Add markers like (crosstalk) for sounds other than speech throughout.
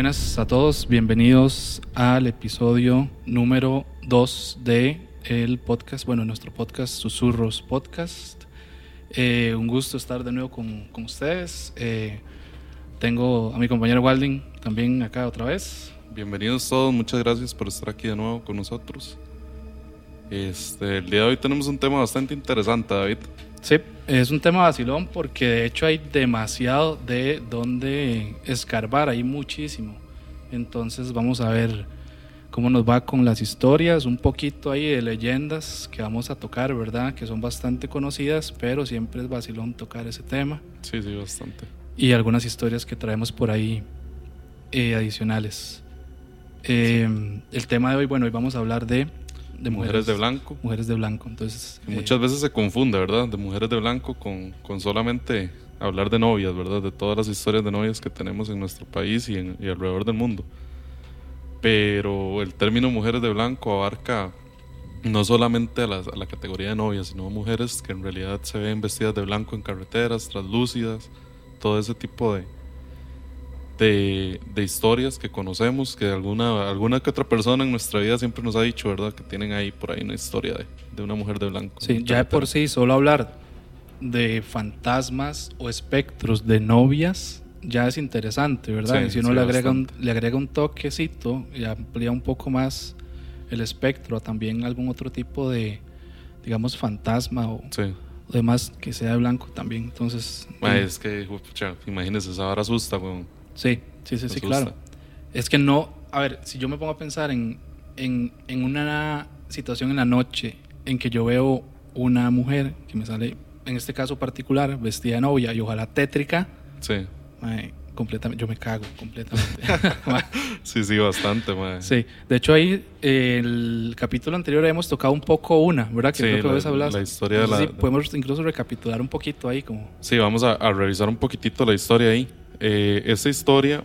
Buenas a todos, bienvenidos al episodio número 2 de el podcast, bueno, nuestro podcast Susurros Podcast. Eh, un gusto estar de nuevo con, con ustedes. Eh, tengo a mi compañero Walding también acá otra vez. Bienvenidos todos, muchas gracias por estar aquí de nuevo con nosotros. Este, el día de hoy tenemos un tema bastante interesante, David. Sí, es un tema vacilón porque de hecho hay demasiado de donde escarbar, hay muchísimo. Entonces vamos a ver cómo nos va con las historias, un poquito ahí de leyendas que vamos a tocar, ¿verdad? Que son bastante conocidas, pero siempre es vacilón tocar ese tema. Sí, sí, bastante. Y algunas historias que traemos por ahí eh, adicionales. Eh, el tema de hoy, bueno, hoy vamos a hablar de, de mujeres, de blanco. Mujeres de blanco, entonces... Eh, muchas veces se confunde, ¿verdad? De mujeres de blanco con, con, solamente hablar de novias, ¿verdad? De todas las historias de novias que tenemos en nuestro país y, en, y alrededor del mundo. Pero el término mujeres de blanco abarca no solamente a la, a la, categoría de novias, sino a mujeres que en realidad se ven vestidas de blanco en carreteras, translúcidas, todo ese tipo de, de, de, historias que conocemos, que alguna, alguna que otra persona en nuestra vida siempre nos ha dicho, ¿verdad? Que tienen ahí por ahí una historia de, de una mujer de blanco. Sí, ya de por sí, solo hablar de fantasmas o espectros de novias ya es interesante, ¿verdad? Sí, y si uno sí, le, agrega un, le agrega un toquecito y amplía un poco más el espectro a también algún otro tipo de, digamos, fantasma o, sí. o demás que sea de blanco también. Entonces. Ma, es que, pucha, imagínese, esa vara asusta, weón. Sí, sí, sí, sí, claro. Es que no. A ver, si yo me pongo a pensar en, en, en una situación en la noche en que yo veo una mujer que me sale, en este caso particular, vestida de novia y ojalá tétrica. Sí. Mae, completamente, yo me cago completamente. (laughs) sí, sí, bastante, mae. Sí, de hecho ahí eh, el capítulo anterior hemos tocado un poco una, ¿verdad? Que sí, creo que la, vos hablas. La historia Entonces, de la... sí, podemos incluso recapitular un poquito ahí como... Sí, vamos a, a revisar un poquitito la historia ahí. Eh, esta historia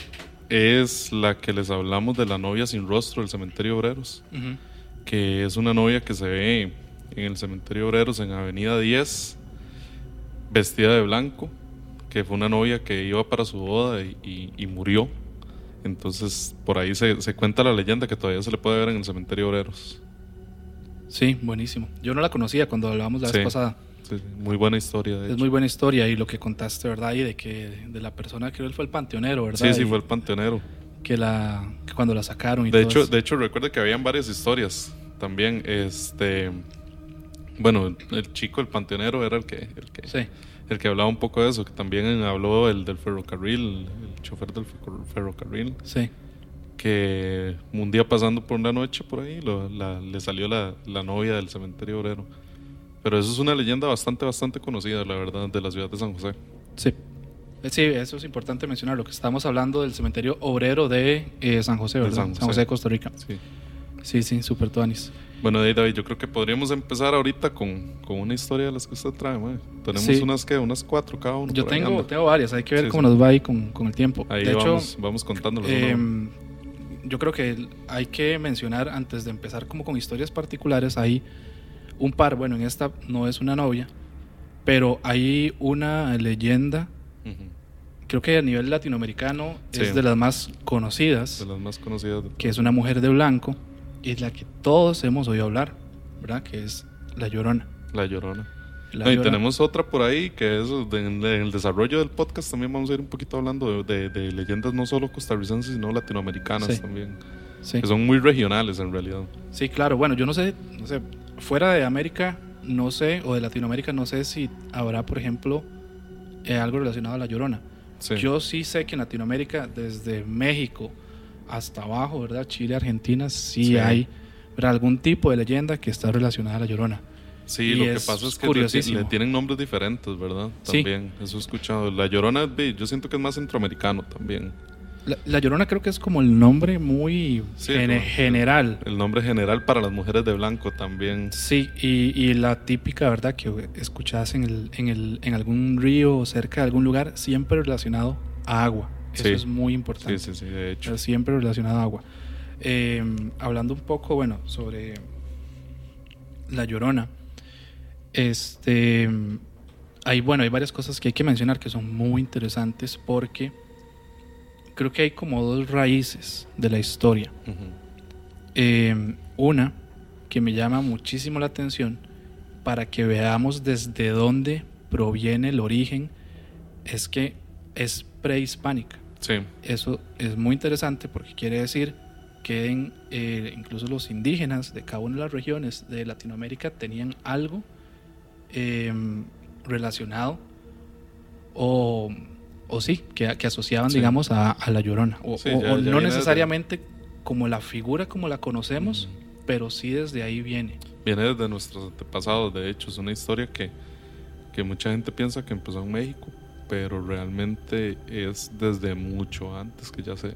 es la que les hablamos de la novia sin rostro del cementerio Obreros, uh -huh. que es una novia que se ve en el cementerio Obreros en Avenida 10, vestida de blanco, que fue una novia que iba para su boda y, y, y murió. Entonces, por ahí se, se, cuenta la leyenda que todavía se le puede ver en el cementerio Obreros. Sí, buenísimo. Yo no la conocía cuando hablábamos la sí, vez pasada. Sí, muy buena historia. es hecho. muy buena historia y lo que contaste, ¿verdad? Y de que de la persona que él fue el panteonero, ¿verdad? Sí, sí, fue el panteonero. Que, la, que cuando la sacaron y de todo hecho, eso. De hecho, recuerda que habían varias historias también. Este, bueno, el chico, el panteonero, era el que, el que, sí. el que hablaba un poco de eso. Que también habló el del ferrocarril, el chofer del ferrocarril. Sí. Que un día pasando por una noche por ahí, lo, la, le salió la, la novia del cementerio obrero. Pero eso es una leyenda bastante, bastante conocida, la verdad, de la ciudad de San José. Sí. Sí, eso es importante mencionar. Lo que estamos hablando del cementerio obrero de eh, San José, ¿verdad? San José. San José de Costa Rica. Sí, sí, sí super tuanis. Bueno, David, yo creo que podríamos empezar ahorita con, con una historia de las que usted trae. Man. Tenemos sí. unas que unas cuatro cada uno. Yo tengo, tengo varias, hay que ver sí, cómo sí. nos va ahí con, con, el tiempo. Ahí de vamos, hecho, vamos contándolos. Eh, yo creo que hay que mencionar antes de empezar como con historias particulares, hay un par, bueno, en esta no es una novia, pero hay una leyenda, uh -huh. creo que a nivel latinoamericano es de las más conocidas, de las más conocidas, que es una mujer de blanco y la que todos hemos oído hablar, ¿verdad? Que es La Llorona. La Llorona. La no, y tenemos otra por ahí que es en el desarrollo del podcast también vamos a ir un poquito hablando de, de, de leyendas no solo costarricenses sino latinoamericanas sí. también sí. que son muy regionales en realidad sí claro bueno yo no sé no sé fuera de América no sé o de Latinoamérica no sé si habrá por ejemplo eh, algo relacionado a la Llorona sí. yo sí sé que en Latinoamérica desde México hasta abajo verdad Chile Argentina sí, sí. hay ¿verdad? algún tipo de leyenda que está relacionada a la Llorona Sí, y lo que pasa es que le, le, tienen nombres diferentes, ¿verdad? También, sí. eso he escuchado. La Llorona, yo siento que es más centroamericano también. La, la Llorona creo que es como el nombre muy sí, gen general. El, el, nombre general para las mujeres de blanco también. Sí, y, y la típica, ¿verdad? Que escuchas en, el, en, el, en algún río o cerca de algún lugar, siempre relacionado a agua. Eso sí. es muy importante. Sí, sí, sí, de hecho. Siempre relacionado a agua. Eh, hablando un poco, bueno, sobre la Llorona. Este, hay, bueno, hay varias cosas que hay que mencionar que son muy interesantes porque creo que hay como dos raíces de la historia. Eh, una que me llama muchísimo la atención para que veamos desde dónde proviene el origen es que es prehispánica. Sí, Eso es muy interesante porque quiere decir que en, eh, incluso los indígenas de cada una de las regiones de Latinoamérica tenían algo eh, relacionado o, o sí, que, que asociaban, Sí. digamos, a, a la llorona. O, Sí, o- ya- o ya no necesariamente como la figura como la conocemos, pero sí desde ahí viene. viene desde nuestros antepasados, de hecho, es una historia que, que mucha gente piensa que empezó en México, pero realmente es desde mucho antes que ya se,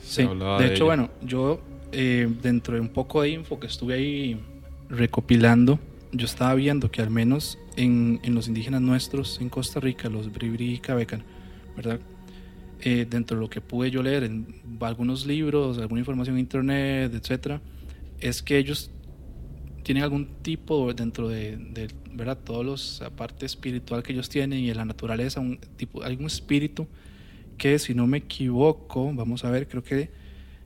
se Sí, hablaba de de hecho, ella. bueno, yo eh, dentro de un poco de info que estuve ahí recopilando, yo estaba viendo que al menos en, en los indígenas nuestros en Costa Rica, los Bribri y Cabecan, ¿verdad? Eh, dentro de lo que pude yo leer en algunos libros, alguna información en internet, etcétera, es que ellos tienen algún tipo dentro de, de, ¿verdad? Todos los la parte espiritual que ellos tienen y en la naturaleza, un tipo, algún espíritu que si no me equivoco, vamos a ver, creo que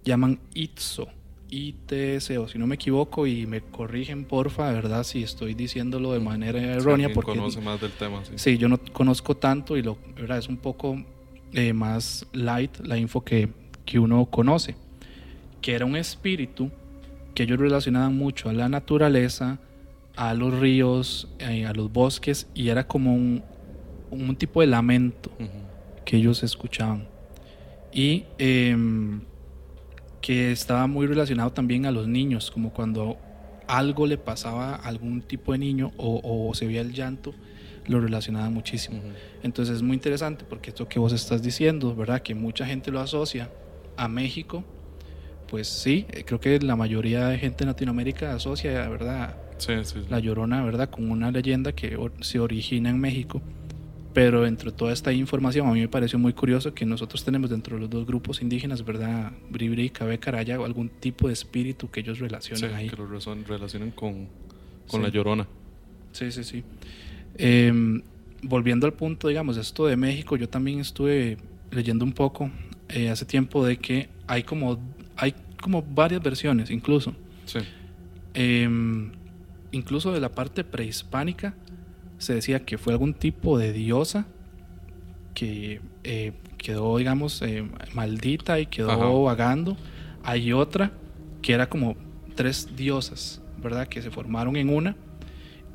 llaman ITSO, ITSO, si no me equivoco y me corrigen porfa, ¿verdad? Si estoy diciéndolo de manera errónea alguien porque conoce más del tema, sí. Sí, yo no conozco tanto y lo, ¿verdad? es un poco eh, más light la info que, que uno conoce. Que era un espíritu que ellos relacionaban mucho a la naturaleza, a los ríos, eh, a los bosques y era como un, un tipo de lamento Ujú. que ellos escuchaban. Y em, que estaba muy relacionado también a los niños, como cuando algo le pasaba a algún tipo de niño o, o se veía el llanto, lo relacionaban muchísimo. Ujú. Entonces es muy interesante porque esto que vos estás diciendo, ¿verdad? Que mucha gente lo asocia a México. Pues sí, eh, creo que la mayoría de gente en Latinoamérica asocia, ¿verdad? Sí, sí, sí. La Llorona, ¿verdad? Con una leyenda que or- se origina en México. Pero dentro de toda esta información, a mí me pareció muy curioso que nosotros tenemos dentro de los dos grupos indígenas, ¿verdad? Bribri y Cabecar, haya algún tipo de espíritu que ellos relacionan ahí. que lo con, con Sí. la llorona. Sí, sí, sí. Eh, volviendo al punto, digamos, esto de México, yo también estuve leyendo un poco eh, hace tiempo de que hay como, como varias versiones, incluso. Sí, Eh, incluso de la parte prehispánica se decía que fue algún tipo de diosa que eh, quedó, digamos, eh, maldita y quedó Ajá. vagando. Hay otra que era como tres diosas, ¿verdad? Que se formaron en una.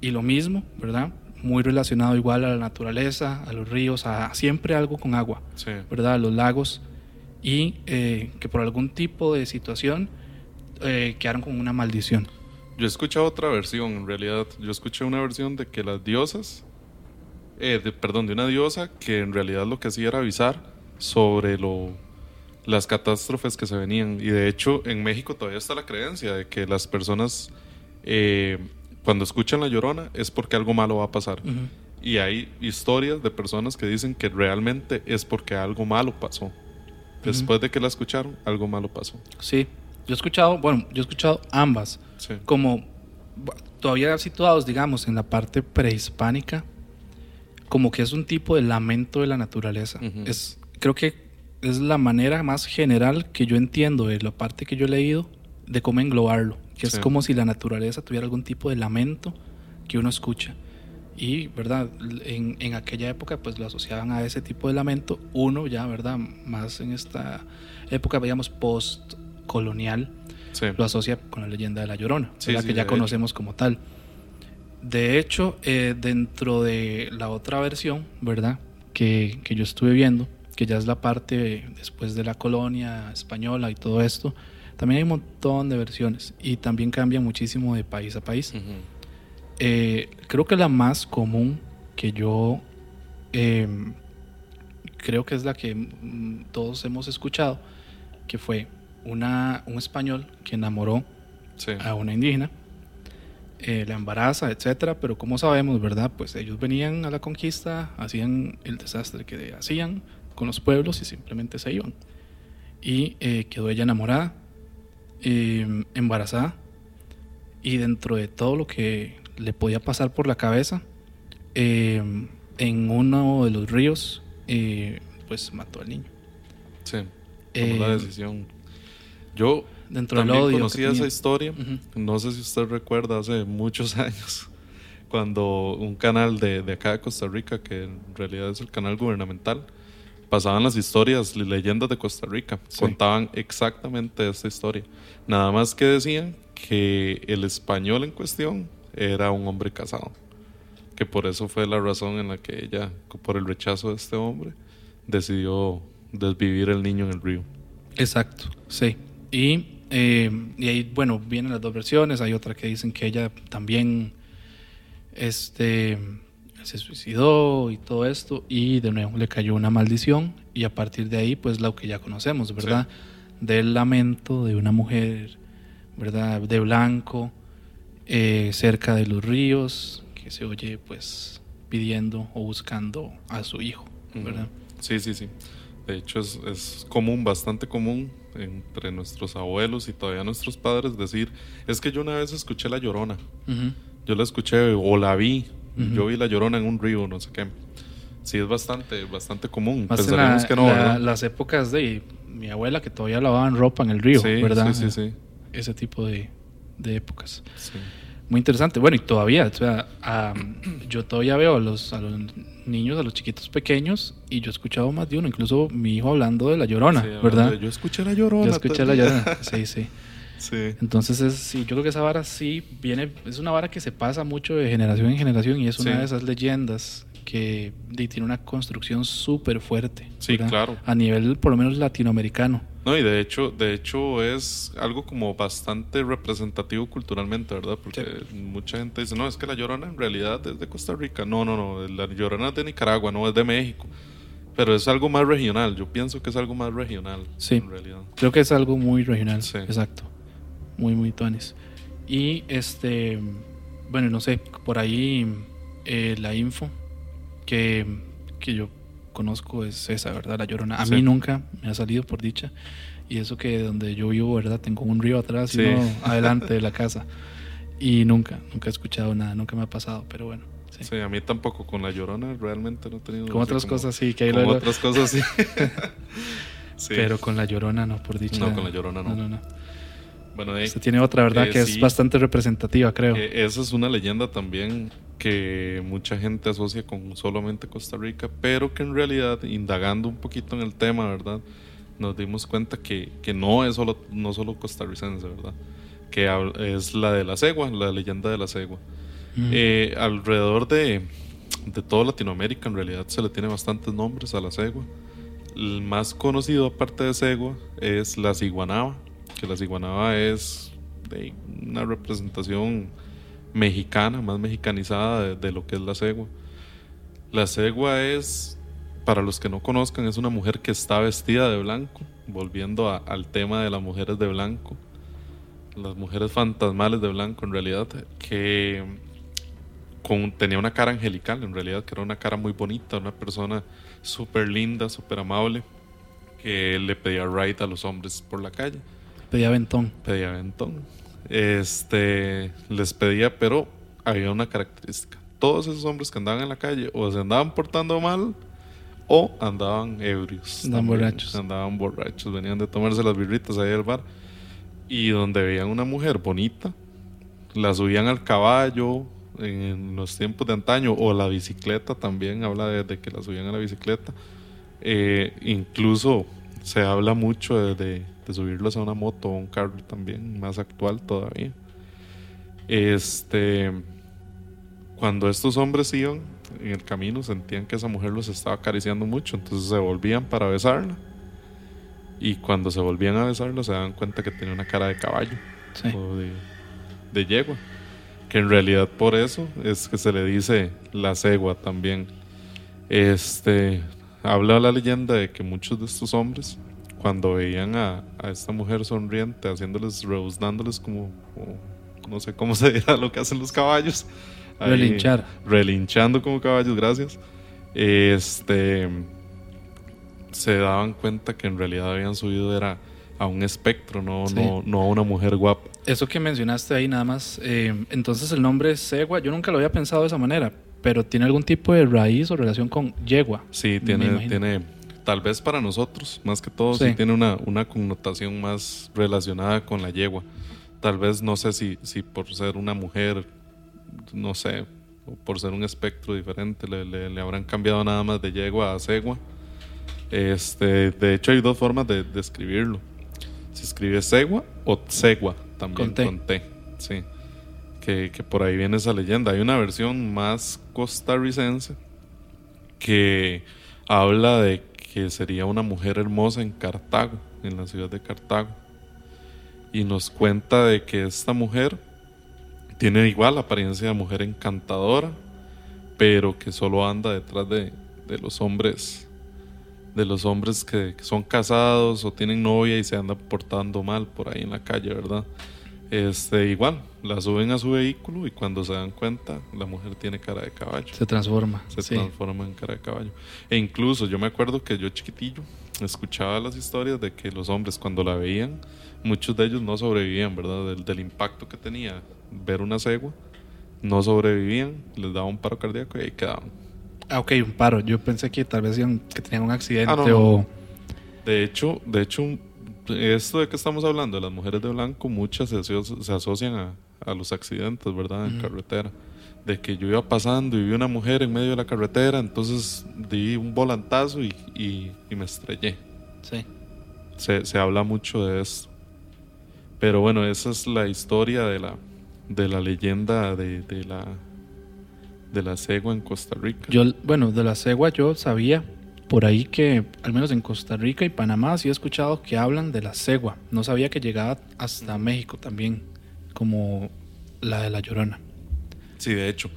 Y lo mismo, ¿verdad? Muy relacionado igual a la naturaleza, a los ríos, a siempre algo con agua. sí. ¿verdad? Los lagos y eh, que por algún tipo de situación eh, quedaron con una maldición. Yo he escuchado otra versión, en realidad. Yo escuché una versión de que las diosas, eh, de- perdón, de una diosa que en realidad lo que hacía era avisar sobre lo, las catástrofes que se venían. Y de hecho, en México todavía está la creencia de que las personas, eh, cuando escuchan la llorona, es porque algo malo va a pasar. Y hay historias de personas que dicen que realmente es porque algo malo pasó. Después de que la escucharon, algo malo pasó. Sí, yo he escuchado, bueno, yo he escuchado ambas, Sí. como todavía situados, digamos, en la parte prehispánica, como que es un tipo de lamento de la naturaleza. Es, creo que es la manera más general que yo entiendo de la parte que yo he leído de cómo englobarlo, que es como si la naturaleza tuviera algún tipo de lamento que uno escucha. Y, ¿verdad? En, en aquella época, pues lo asociaban a ese tipo de lamento. Uno ya, ¿verdad? Más en esta época, veíamos post-colonial, Sí. lo asocia con la leyenda de la Llorona, Sí, ¿verdad? sí, que ya conocemos como tal. De hecho, eh, dentro de la otra versión, ¿verdad? Que, que yo estuve viendo, que ya es la parte después de la colonia española y todo esto, también hay un montón de versiones y también cambia muchísimo de país a país. Ujú. Eh, creo que la más común que yo eh, creo que es la que mm, todos hemos escuchado, que fue una, un español que enamoró Sí. a una indígena, eh, la embaraza, etcétera, pero como sabemos, ¿verdad? Pues ellos venían a la conquista, hacían el desastre que hacían con los pueblos y simplemente se iban. Y eh, quedó ella enamorada, eh, embarazada, y dentro de todo lo que le podía pasar por la cabeza, eh, en uno de los ríos, eh, pues mató al niño. Sí. tomó la Eh, decisión. Yo Dentro del también odio. que conocía esa historia. No sé si usted recuerda hace muchos (laughs) años cuando un canal de, de acá de Costa Rica, que en realidad es el canal gubernamental, pasaban las historias, y leyendas de Costa Rica. Sí. Contaban exactamente esta historia. Nada más que decían que el español en cuestión era un hombre casado. Que por eso fue la razón en la que ella, por el rechazo de este hombre, decidió desvivir el niño en el río. Exacto, sí. Y, eh, y ahí, bueno, vienen las dos versiones. Hay otra que dicen que ella también este, se suicidó y todo esto. Y de nuevo le cayó una maldición. Y a partir de ahí, pues lo que ya conocemos, ¿verdad? Del lamento de una mujer, ¿verdad? De blanco, eh, cerca de los ríos, que se oye, pues, pidiendo o buscando a su hijo, ¿verdad? Sí, sí, sí. De hecho, es, es común, bastante común entre nuestros abuelos y todavía nuestros padres decir, es que yo una vez escuché la llorona. Ujú. Yo la escuché o la vi. Ujú. Yo vi la llorona en un río, no sé qué. Sí, es bastante, bastante común. Más Pensaríamos la- que no, la- las épocas de mi abuela que todavía lavaban ropa en el río, sí, ¿verdad? sí, sí, sí, Ese tipo de, de épocas. sí. Muy interesante. Bueno, y todavía, o sea, am, yo todavía veo a los, a los niños, a los chiquitos pequeños, y yo he escuchado más de uno, incluso mi hijo hablando de la llorona, Sí, ¿verdad? Yo escuché la llorona. Yo escuché la llorona, (laughs) sí, sí. Sí. Entonces, es, sí, yo creo que esa vara sí viene, es una vara que se pasa mucho de generación en generación y es una Sí. de esas leyendas que tiene una construcción súper fuerte. Sí, ¿verdad? claro. A nivel, por lo menos, latinoamericano. No, y de hecho, de hecho es algo como bastante representativo culturalmente, ¿verdad? Porque mucha gente dice, no, es que la Llorona en realidad es de Costa Rica. No, no, no, la Llorona es de Nicaragua, no es de México. Pero es algo más regional, yo pienso que es algo más regional, Sí. en realidad. Creo que es algo muy regional. Sí. Exacto. Muy, muy tuanis. Y este, bueno, no sé, por ahí eh, la info que, que yo conozco es esa, ¿verdad? La llorona. A Sí. mí nunca me ha salido por dicha. Y eso que donde yo vivo, ¿verdad? Tengo un río atrás Sí. y uno (laughs) adelante de la casa. Y nunca, nunca he escuchado nada, nunca me ha pasado, pero bueno. Sí. Sí, a mí tampoco con la Llorona realmente no he tenido... Como así otras cosas, sí, que hay Como luego- otras cosas, sí. (laughs) (laughs) Sí. Pero con la llorona no, por dicha. No, con la Llorona no. No, no, no. Bueno, ahí- Usted tiene otra, ¿verdad? Eh, que sí. es bastante representativa, creo. Eh, esa es una leyenda también que mucha gente asocia con solamente Costa Rica, pero que en realidad, indagando un poquito en el tema, ¿verdad? Nos dimos cuenta que, que no es solo, no solo costarricense, ¿verdad? Que es la de la cegua, la leyenda de la cegua. Mm. Eh, alrededor de, de toda Latinoamérica, en realidad, se le tiene bastantes nombres a la cegua. El más conocido, aparte de cegua, es la ciguanaba, que la ciguanaba es una representación mexicana, más mexicanizada de, lo que es la cegua. La cegua es, para los que no conozcan, es una mujer que está vestida de blanco, volviendo al tema de las mujeres de blanco, las mujeres fantasmales de blanco en realidad, que tenía una cara angelical, en realidad, que era una cara muy bonita, una persona súper linda, súper amable, que le pedía ride a los hombres por la calle Pedía ventón. pedía aventón. Este, les pedía, pero había una característica. Todos esos hombres que andaban en la calle o se andaban portando mal o andaban ebrios. Andaban borrachos. Andaban borrachos, venían de tomarse las birritas ahí al bar. Y donde veían una mujer bonita, la subían al caballo en los tiempos de antaño o la bicicleta también, habla de, de que la subían a la bicicleta. Eh, incluso se habla mucho de, de- de subirlos a una moto o un carro también, más actual todavía. Este, cuando estos hombres iban en el camino, sentían que esa mujer los estaba acariciando mucho, entonces se volvían para besarla. Y cuando se volvían a besarla, se daban cuenta que tenía una cara de caballo Sí. o de, de yegua. Que en realidad por eso es que se le dice la cegua también. Este habla la leyenda de que muchos de estos hombres, cuando veían a, a esta mujer sonriente, haciéndoles, rebuznándoles como, como- no sé cómo (laughs) se dirá lo que hacen los caballos. ahí, Relinchar. relinchando como caballos, gracias. Este se daban cuenta que en realidad habían subido era a un espectro, no, Sí. no, no a una mujer guapa. Eso que mencionaste ahí nada más, eh, entonces el nombre Segua, yo nunca lo había pensado de esa manera, pero tiene algún tipo de raíz o relación con yegua. Sí, tiene, tiene tal vez para nosotros, más que todo, sí, tiene una, una, connotación más relacionada con la yegua. Tal vez, no sé si, si por ser una mujer, no sé, o por ser un espectro diferente, le, le, habrán cambiado nada más de yegua a cegua. Este, de hecho, hay dos formas de, de escribirlo. Se escribe cegua o tsegua, también con T. sí. Que, que, por ahí viene esa leyenda. Hay una versión más costarricense que habla de que sería una mujer hermosa en Cartago, en la ciudad de Cartago. Y nos cuenta de que esta mujer tiene igual apariencia de mujer encantadora, pero que solo anda detrás de, los hombres, de los hombres que, son casados o tienen novia y se andan portando mal por ahí en la calle, ¿verdad? Este, igual, la suben a su vehículo y cuando se dan cuenta, la mujer tiene cara de caballo. Se transforma. Se transforma en cara de caballo. E incluso yo me acuerdo que yo chiquitillo escuchaba las historias de que los hombres cuando la veían, muchos de ellos no sobrevivían, ¿verdad? Del, del impacto que tenía ver una cegua, no sobrevivían, les daba un paro cardíaco y ahí quedaban. Ah, ok, un paro. Yo pensé que tal vez que tenían un accidente ah, o... De hecho, de hecho, esto de que estamos hablando de las mujeres de blanco, muchas se, se asocian a, a, los accidentes, ¿verdad? En carretera. De que yo iba pasando y vi una mujer en medio de la carretera, entonces di un volantazo y, y, y me estrellé. Sí. Se, se habla mucho de esto. Pero bueno, esa es la historia de la, de la leyenda de, de, la de la cegua en Costa Rica. Yo, bueno, de la cegua yo sabía por ahí que, al menos en Costa Rica y Panamá, sí he escuchado que hablan de la cegua. No sabía que llegaba hasta México también, como la de la Llorona. Sí, de hecho.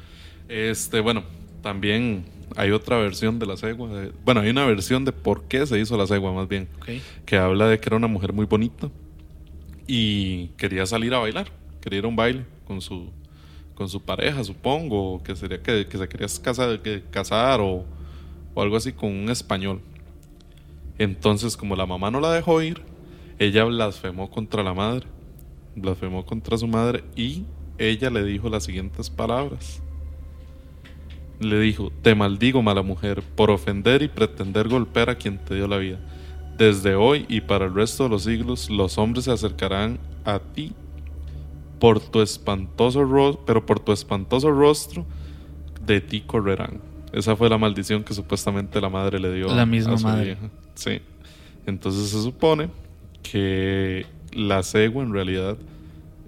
Este, bueno, también hay otra versión de la cegua. bueno, hay una versión de por qué se hizo la cegua, más bien. Que habla de que era una mujer muy bonita y quería salir a bailar, quería ir a un baile con su, con su pareja, supongo, que sería que, se quería casar, que, casar o, o algo así con un español. Entonces, como la mamá no la dejó ir, ella blasfemó contra la madre, blasfemó contra su madre y ella le dijo las siguientes palabras. Le dijo, te maldigo mala mujer por ofender y pretender golpear a quien te dio la vida. Desde hoy y para el resto de los siglos los hombres se acercarán a ti por tu espantoso rostro, pero por tu espantoso rostro de ti correrán. Esa fue la maldición que supuestamente la madre le dio la misma a su madre. Sí. Entonces se supone que la cegua en realidad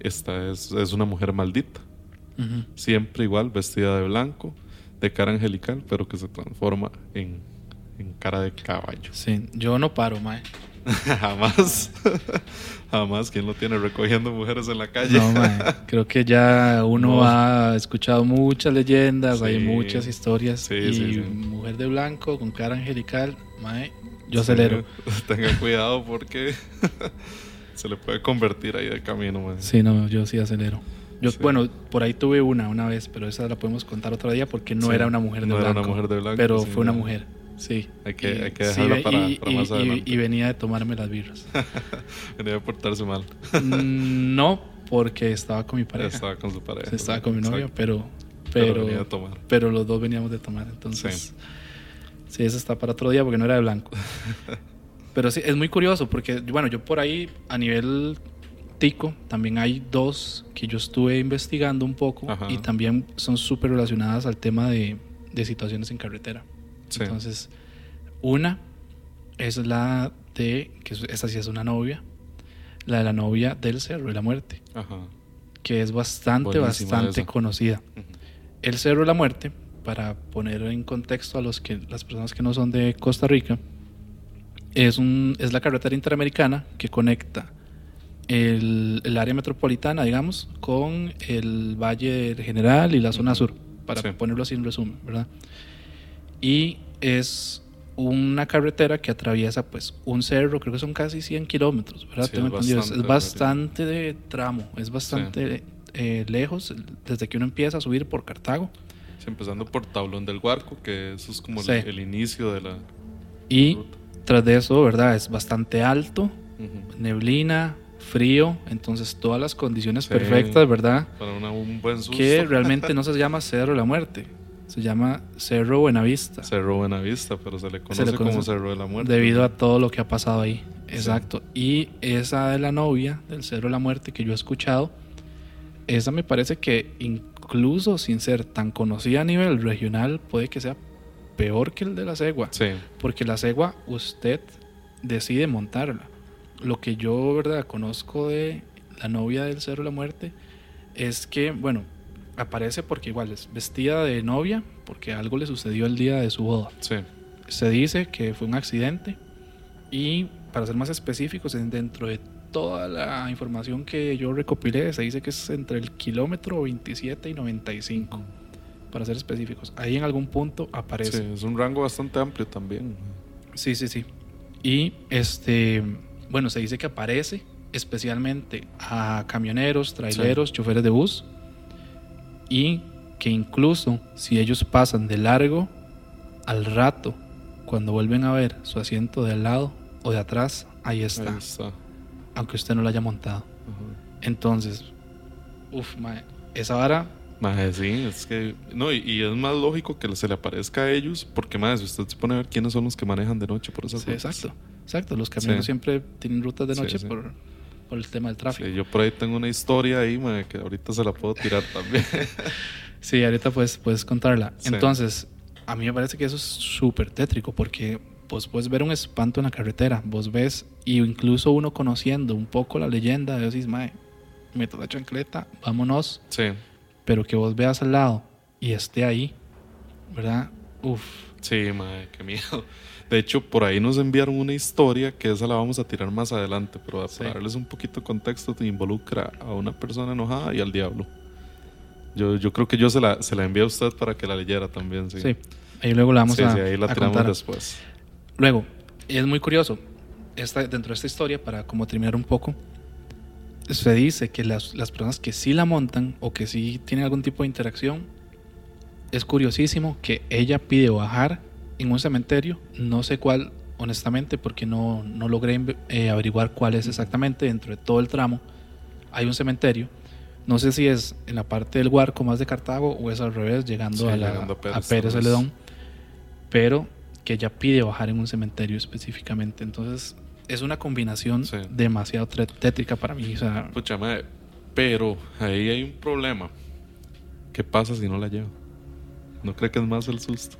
esta es, es una mujer maldita. Siempre igual, vestida de blanco, de cara angelical, pero que se transforma en, en cara de caballo. Sí, yo no paro, mae. (laughs) Jamás. (laughs) Jamás. ¿Quién lo tiene recogiendo mujeres en la calle? No, (laughs) Creo que ya uno ha escuchado muchas leyendas, hay muchas historias. y mujer de blanco con cara angelical, mae, yo acelero. Tenga cuidado porque se le puede convertir ahí de camino, mae. Sí, no, yo sí acelero. Yo, Bueno, por ahí tuve una una vez, pero esa la podemos contar otro día porque no era una mujer de no blanco. Era una mujer de blanco pero fue una mujer. Sí. Hay que, hay que dejarlo para, y, más adelante. Y, venía de tomarme las birras. (laughs) venía de portarse mal. Mm, no, porque estaba con mi (laughs) pareja. Estaba con su pareja. Estaba con mi novio, pero, pero, pero, los dos veníamos de tomar. Entonces, sí. eso está para otro día porque no era de blanco. (laughs) pero sí, es muy curioso porque, bueno, yo por ahí a nivel tico también hay dos que yo estuve investigando un poco y también son súper relacionadas al tema de, de situaciones en carretera. Entonces, una es la de, que esa sí es una novia, la de la novia del Cerro de la Muerte, que es bastante, bastante conocida. El Cerro de la Muerte, para poner en contexto a los que, las personas que no son de Costa Rica, es, un, es la carretera interamericana que conecta el, el, área metropolitana, digamos, con el Valle General y la zona sur, para ponerlo así en resumen, ¿verdad? y es una carretera que atraviesa pues un cerro, creo que son casi 100 kilómetros, ¿verdad? es bastante, de tramo, es bastante eh, lejos desde que uno empieza a subir por Cartago. empezando por Tablón del Huarco, que eso es como el, inicio de la... Y tras de eso, ¿verdad? Es bastante alto, neblina, frío, entonces todas las condiciones perfectas, ¿verdad? Para un buen susto. Que realmente no se llama Cerro de la Muerte, Se llama Cerro Buenavista. Cerro Buenavista, pero se le conoce, le conoce como Cerro de la Muerte. Debido a todo lo que ha pasado ahí. Exacto. Y esa de la novia del Cerro de la Muerte que yo he escuchado, esa me parece que incluso sin ser tan conocida a nivel regional, puede que sea peor que el de la cegua. Sí. Porque la cegua usted decide montarla. Lo que yo, ¿verdad? Conozco de la novia del Cerro de la Muerte es que, bueno, aparece porque igual es vestida de novia porque algo le sucedió el día de su boda. Sí. Se dice que fue un accidente y para ser más específicos, dentro de toda la información que yo recopilé, se dice que es entre el kilómetro 27 y 95, para ser específicos. Ahí en algún punto aparece. Sí, es un rango bastante amplio también. Sí, sí, sí. Y este, bueno, se dice que aparece especialmente a camioneros, traileros, choferes de bus y que incluso si ellos pasan de largo al rato, cuando vuelven a ver su asiento de al lado o de atrás, ahí está. Ahí está. Aunque usted no lo haya montado. Ajá. Entonces, uff, esa vara, Maje, sí, es que. No, y, y es más lógico que se le aparezca a ellos, porque más, si usted se pone a ver quiénes son los que manejan de noche por esas sí, rutas. exacto, exacto. Los camioneros Sí. siempre tienen rutas de noche sí. Por, por el tema del tráfico. Sí, yo por ahí tengo una historia ahí, maje, que ahorita se la puedo tirar también. (laughs) Sí, ahorita puedes, puedes contarla. Entonces, a mí me parece que eso es súper tétrico porque vos puedes ver un espanto en la carretera, vos ves, y incluso uno conociendo un poco la leyenda, decís, mae, meto la chancleta, vámonos, sí, pero que vos veas al lado y esté ahí, ¿verdad? Uf, sí, maje, qué miedo. De hecho, por ahí nos enviaron una historia que esa la vamos a tirar más adelante, pero Sí. para darles un poquito de contexto, te involucra a una persona enojada y al diablo. Yo, yo creo que yo se la, se la envié a usted para que la leyera también, sí. sí. Ahí luego la vamos Sí, a, sí, ahí la tiramos contar. después. Luego, es muy curioso, esta, dentro de esta historia, para como terminar un poco, se dice que las, las personas que sí la montan o que sí tienen algún tipo de interacción, es curiosísimo que ella pide bajar en un cementerio, no sé cuál, honestamente, porque no, no logré eh, averiguar cuál es exactamente dentro de todo el tramo. Hay un cementerio, no sé si es en la parte del Huarco más de Cartago o es al revés, llegando, Sí, a, la, llegando a a Pérez, Pérez, vez. Celedón, pero que ella pide bajar en un cementerio específicamente. Entonces, es una combinación Sí. demasiado tétrica para mí. O sea, Pucha, madre, pero ahí hay un problema. ¿Qué pasa si no la llevo? ¿No cree que es más el susto?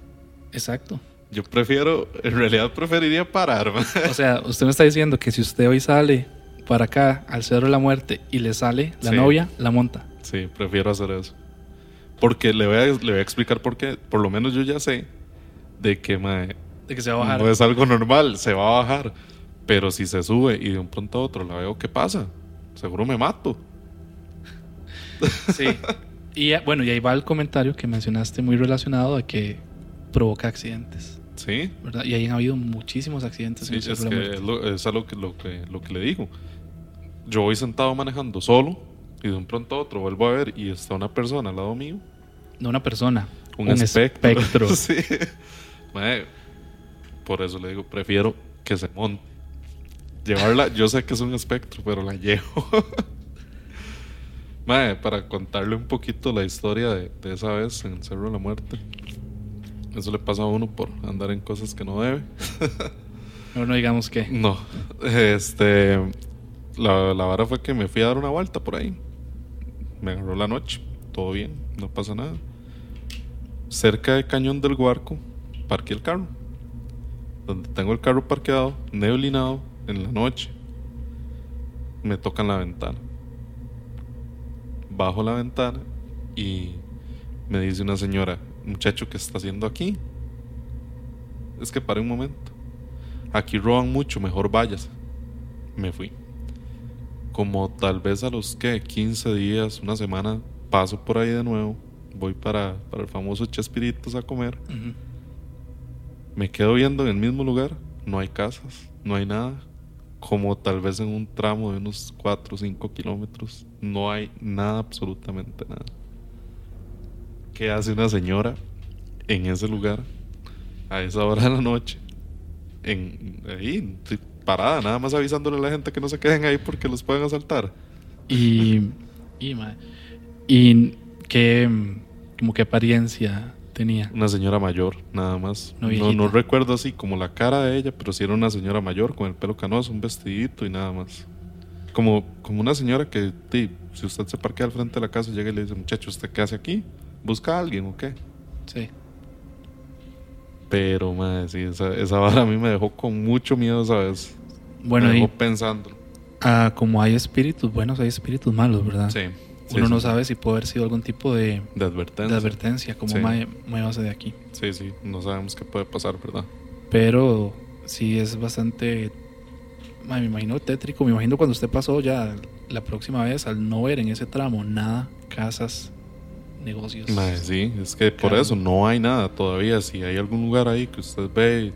exacto. Yo prefiero, en realidad preferiría parar, ma. O sea, usted me está diciendo que si usted hoy sale para acá al Cerro de la Muerte y le sale la Sí. novia, la monta. Sí, prefiero hacer eso. Porque le voy a, le voy a explicar por qué. Por lo menos yo ya sé de que mae, De que se va a bajar. no es algo normal, se va a bajar. Pero si se sube y de un pronto a otro la veo, ¿qué pasa? Seguro me mato. Sí. Y eh, bueno, y ahí va el comentario que mencionaste muy relacionado a que provoca accidentes, Sí, ¿verdad? Y ahí han habido muchísimos accidentes sí en es que es, lo, es algo que, lo, que, lo que le digo. Yo voy sentado manejando solo y de un pronto a otro vuelvo a ver y está una persona al lado mío. No una persona, Un, un, espectro. espectro. (laughs) sí. Por eso le digo, prefiero que se monte. Llevarla, yo sé que es un espectro, pero la llevo. (laughs) Mae, para contarle un poquito la historia de, de esa vez en el Cerro de la Muerte. Eso le pasa a uno por andar en cosas que no debe. (laughs) No, no digamos que. No, este. La, la vara fue que me fui a dar una vuelta por ahí. Me agarró la noche, todo bien, no pasa nada. Cerca del cañón del Guarco, parqué el carro. Donde tengo el carro parqueado, neblinado, en la noche. Me tocan la ventana. Bajo la ventana y me dice una señora, muchacho, ¿qué está haciendo aquí? Es que pare un momento. Aquí roban mucho, mejor vayas. Me fui. Como tal vez a los que 15 días, una semana, paso por ahí de nuevo. Voy para, para el famoso Chespiritos a comer. Me quedo viendo en el mismo lugar. No hay casas, no hay nada. Como tal vez en un tramo de unos 4 o 5 kilómetros. No hay nada, absolutamente nada. ¿Qué hace una señora en ese lugar a esa hora de la noche? En, ahí, parada, nada más avisándole a la gente que no se queden ahí porque los pueden asaltar. Y. (laughs) Y, y qué. Como qué apariencia tenía? Una señora mayor, nada más. No, no recuerdo así como la cara de ella, pero sí era una señora mayor con el pelo canoso, un vestidito y nada más. Como, como una señora que, si usted se parquea al frente de la casa, llega y le dice, muchacho, ¿usted qué hace aquí? ¿Busca a alguien o qué? Sí. Pero, madre, sí, esa, esa vara a mí me dejó con mucho miedo, ¿sabes? Bueno, me dejó y pensando. ah, como hay espíritus buenos, hay espíritus malos, ¿verdad? Sí. Sí, Uno no sí. sabe si puede haber sido algún tipo de, De de advertencia. advertencia, como Sí. mae- muévase de aquí. Sí, sí, no sabemos qué puede pasar, ¿verdad? Pero sí es bastante. me imagino tétrico. Me imagino cuando usted pasó ya la próxima vez al no ver en ese tramo nada, casas, negocios. Mae, sí, es que por eso no hay nada todavía. Si hay algún lugar ahí que usted ve,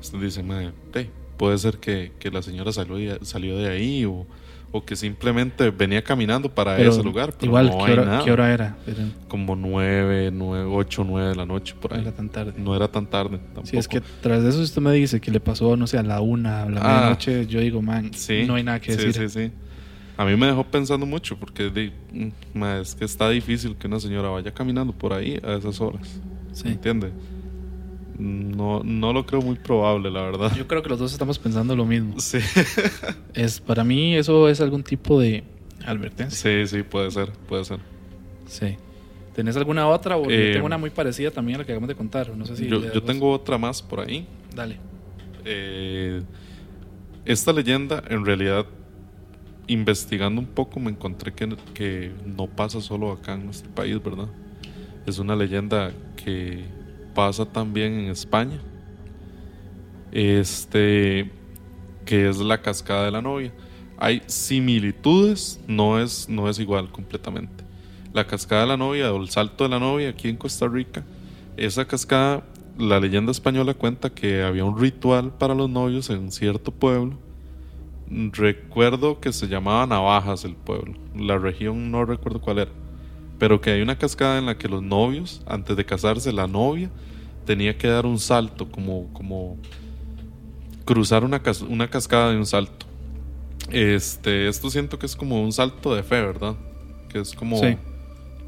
usted dice, mae, hey, puede ser que, que la señora salió salió de ahí o, o que simplemente venía caminando para Pero ese lugar. Pero igual, no ¿qué, hay hora, nada. qué hora era? Como nueve, nueve, ocho, nueve de la noche por no ahí. era tan tarde. No era tan tarde tampoco. Si es que tras de eso, si usted me dice que le pasó, no sé, a la una, a la Ah. medianoche, yo digo, man, Sí, no hay nada que sí, decir. Sí, sí, A mí me dejó pensando mucho porque mm, es que está difícil que una señora vaya caminando por ahí a esas horas. Sí. ¿Entiende? No, no lo creo muy probable, la verdad. Yo creo que los dos estamos pensando lo mismo. Sí, Es, para mí, eso es algún tipo de advertencia. sí, sí, puede ser, puede ser. Sí. ¿Tenés alguna otra? O yo Eh, tengo una muy parecida también a la que acabamos de contar. No sé si. yo tengo otra más por ahí. Dale. Eh, esta leyenda, en realidad, investigando un poco, me encontré que, que no pasa solo acá en nuestro país, ¿verdad? Es una leyenda que pasa también en España. Este, que es la cascada de la novia. Hay similitudes, no es, no es igual completamente. La cascada de la novia o el salto de la novia aquí en Costa Rica, esa cascada, la leyenda española cuenta que había un ritual para los novios en cierto pueblo. Recuerdo que se llamaba Navajas el pueblo, la región no recuerdo cuál era, pero que hay una cascada en la que los novios, antes de casarse, la novia tenía que dar un salto, como, como cruzar una, cas- una cascada de un salto. Este, esto siento que es como un salto de fe, ¿verdad? Que es como Sí.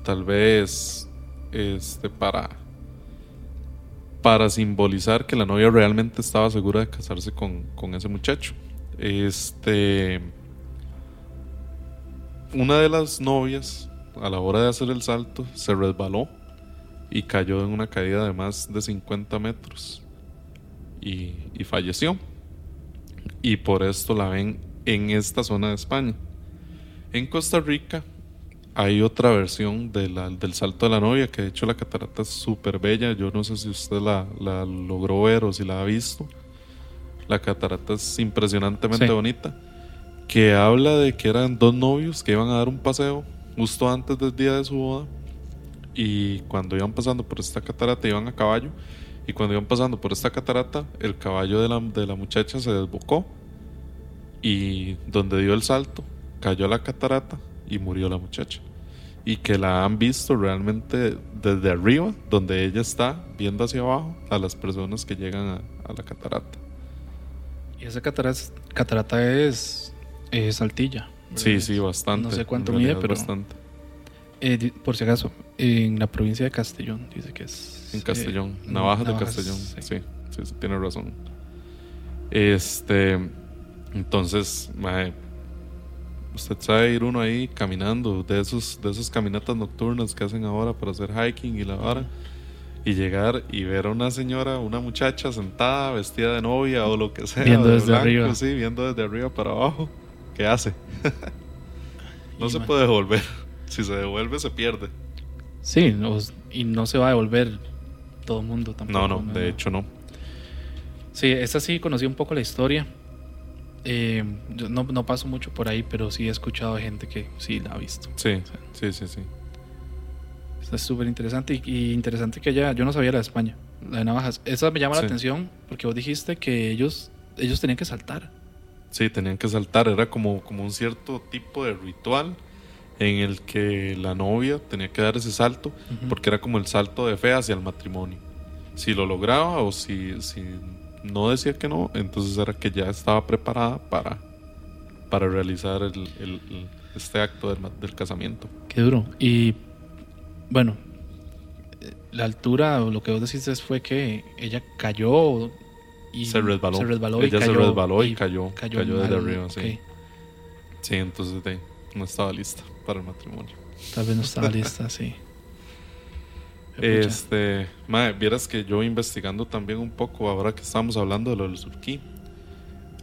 tal vez este para para simbolizar que la novia realmente estaba segura de casarse con, con ese muchacho. Este una de las novias a la hora de hacer el salto se resbaló y cayó en una caída de más de 50 metros y, y falleció. Y por esto la ven en esta zona de España. En Costa Rica hay otra versión de la- del salto de la novia, que de hecho la catarata es súper bella. Yo no sé si usted la, la logró ver o si la ha visto. La catarata es impresionantemente Sí. bonita. Que habla de que eran dos novios que iban a dar un paseo justo antes del día de su boda. Y cuando iban pasando por esta catarata iban a caballo. Y cuando iban pasando por esta catarata, el caballo de la, de la muchacha se desbocó. Y donde dio el salto, cayó a la catarata y murió la muchacha. Y que la han visto realmente desde arriba, donde ella está, viendo hacia abajo a las personas que llegan a, la catarata. Y esa catarata, catarata es, es Saltilla. Sí, sí, bastante. No sé cuánto mide, pero- Bastante. Eh, por si acaso, en la provincia de Castellón, dice que es. En eh, Castellón, no, Navajas, de Navajas, Castellón. sí. Sí, sí, sí, tiene razón. Este, entonces, mae, usted sabe ir uno ahí caminando, de esos, de esas caminatas nocturnas que hacen ahora para hacer hiking y la vara, y llegar y ver a una señora, una muchacha sentada, vestida de novia o lo que sea, Viendo de desde arriba. sí, viendo desde arriba para abajo. ¿Qué hace? (laughs) no Y, se puede devolver. Si se devuelve, se pierde. Sí, no- y no se va a devolver todo el mundo tampoco. No, no, de hecho no. Sí, esta sí conocí un poco la historia. Eh, yo no, no paso mucho por ahí, pero sí he escuchado gente que sí la ha visto. Sí, sí, sí, sí. Está súper interesante y, y interesante que ella, yo no sabía la de España, la de Navajas. Esa me llama Sí. la atención porque vos dijiste que ellos, ellos tenían que saltar. Sí, tenían que saltar, era como, como un cierto tipo de ritual en el que la novia tenía que dar ese salto, porque era como el salto de fe hacia el matrimonio. Si lo lograba o si, si no decía que no, entonces era que ya estaba preparada para, para realizar el, el- el- este acto del, del casamiento. Qué duro. Y bueno, la altura, o lo que vos decís fue que ella cayó y se resbaló. se resbaló Ella y cayó, se resbaló y, cayó. Cayó, desde mal. arriba, sí. Sí, entonces de- no estaba lista para el matrimonio. Tal vez no estaba lista, sí. (laughs) Este, mae, vieras que yo investigando también un poco, ahora que estamos hablando de lo del surquí,